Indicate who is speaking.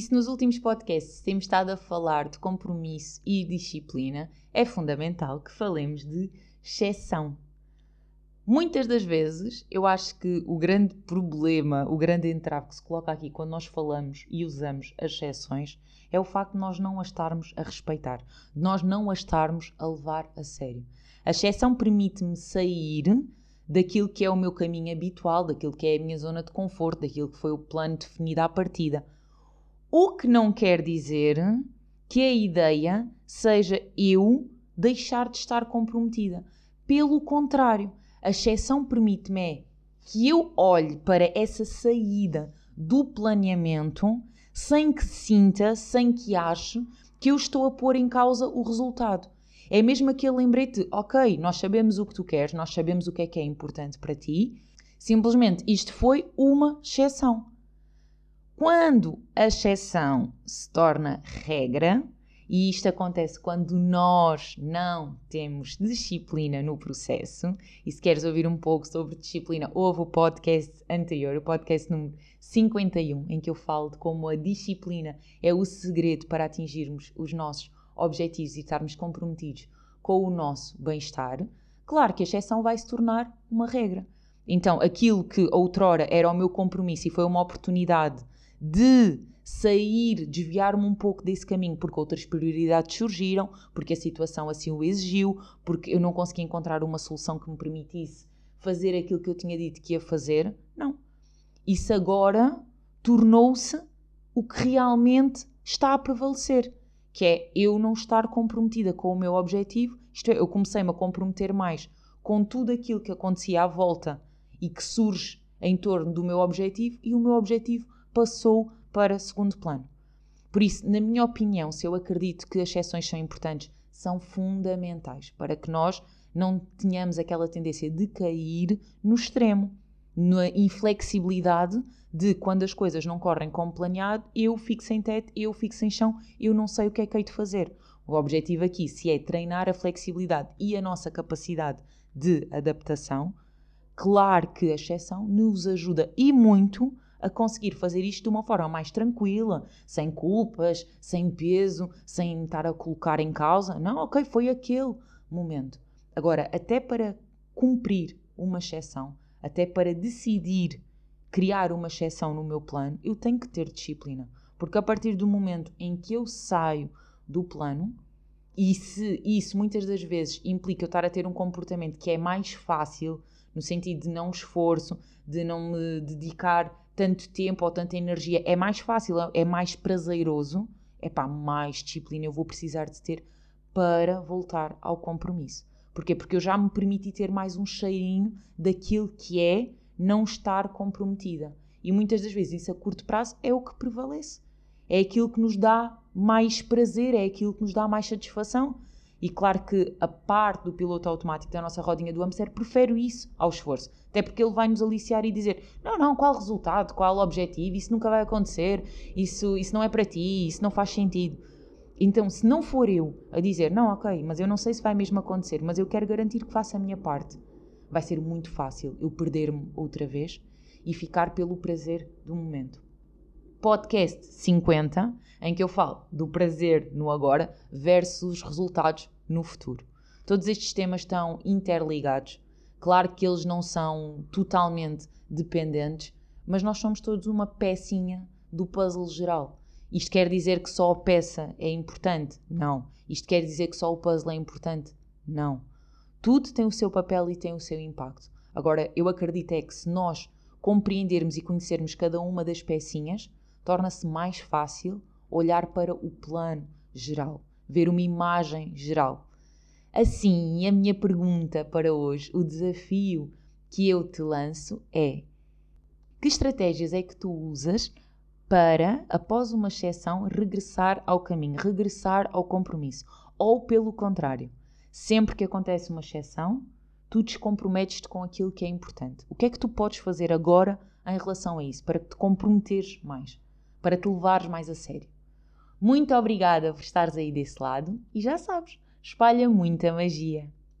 Speaker 1: E se nos últimos podcasts temos estado a falar de compromisso e disciplina, é fundamental que falemos de exceção. Muitas das vezes, eu acho que o grande problema, o grande entrave que se coloca aqui quando nós falamos e usamos as exceções é o facto de nós não a estarmos a respeitar, de nós não a estarmos a levar a sério. A exceção permite-me sair daquilo que é o meu caminho habitual, daquilo que é a minha zona de conforto, daquilo que foi o plano definido à partida. O que não quer dizer que a ideia seja eu deixar de estar comprometida. Pelo contrário, a exceção permite-me é que eu olhe para essa saída do planeamento sem que sinta, sem que ache que eu estou a pôr em causa o resultado. É mesmo aquele lembrete, ok, nós sabemos o que tu queres, nós sabemos o que é que é importante para ti, simplesmente isto foi uma exceção. Quando a exceção se torna regra, e isto acontece quando nós não temos disciplina no processo. E se queres ouvir um pouco sobre disciplina, ouve o podcast anterior, o podcast número 51, em que eu falo de como a disciplina é o segredo para atingirmos os nossos objetivos e estarmos comprometidos com o nosso bem-estar. Claro que a exceção vai se tornar uma regra. Então, aquilo que outrora era o meu compromisso e foi uma oportunidade de sair, desviar-me um pouco desse caminho, porque outras prioridades surgiram, porque a situação assim o exigiu, porque eu não consegui encontrar uma solução que me permitisse fazer aquilo que eu tinha dito que ia fazer. Não. Isso agora tornou-se o que realmente está a prevalecer, que é eu não estar comprometida com o meu objetivo, isto é, eu comecei-me a comprometer mais com tudo aquilo que acontecia à volta e que surge em torno do meu objetivo, e o meu objetivo passou para segundo plano. Por isso, na minha opinião, se eu acredito que as exceções são importantes, são fundamentais para que nós não tenhamos aquela tendência de cair no extremo, na inflexibilidade de quando as coisas não correm como planeado, eu fico sem teto, eu fico sem chão, eu não sei o que é que hei de fazer. O objetivo aqui, se é treinar a flexibilidade e a nossa capacidade de adaptação, claro que a exceção nos ajuda e muito a conseguir fazer isto de uma forma mais tranquila, sem culpas, sem peso, sem estar a colocar em causa. Não, ok, foi aquele momento. Agora, até para cumprir uma exceção, até para decidir criar uma exceção no meu plano, eu tenho que ter disciplina. Porque a partir do momento em que eu saio do plano, e se isso muitas das vezes implica eu estar a ter um comportamento que é mais fácil, no sentido de não esforço, de não me dedicar tanto tempo ou tanta energia, é mais fácil, é mais prazeroso, é pá, mais disciplina eu vou precisar de ter para voltar ao compromisso. Porquê? Porque eu já me permiti ter mais um cheirinho daquilo que é não estar comprometida. E muitas das vezes isso a curto prazo é o que prevalece. É aquilo que nos dá mais prazer, é aquilo que nos dá mais satisfação. E claro que a parte do piloto automático da nossa rodinha do hamster prefere isso ao esforço. Até porque ele vai nos aliciar e dizer: não, não, qual resultado, qual objetivo, isso nunca vai acontecer, isso, isso não é para ti, isso não faz sentido. Então, se não for eu a dizer: não, ok, mas eu não sei se vai mesmo acontecer, mas eu quero garantir que faça a minha parte, vai ser muito fácil eu perder-me outra vez e ficar pelo prazer do momento podcast 50, em que eu falo do prazer no agora versus resultados no futuro. Todos estes temas estão interligados. Claro que eles não são totalmente dependentes, mas nós somos todos uma pecinha do puzzle geral. Isto quer dizer que só a peça é importante? Não. Isto quer dizer que só o puzzle é importante? Não. Tudo tem o seu papel e tem o seu impacto. Agora, eu acredito é que se nós compreendermos e conhecermos cada uma das pecinhas, torna-se mais fácil olhar para o plano geral, ver uma imagem geral. Assim, a minha pergunta para hoje, o desafio que eu te lanço é: que estratégias é que tu usas para, após uma exceção, regressar ao caminho, regressar ao compromisso. Ou pelo contrário, sempre que acontece uma exceção, tu descomprometes-te com aquilo que é importante. O que é que tu podes fazer agora em relação a isso, para te comprometeres mais, para te levares mais a sério? Muito obrigada por estares aí desse lado e já sabes, espalha muita magia.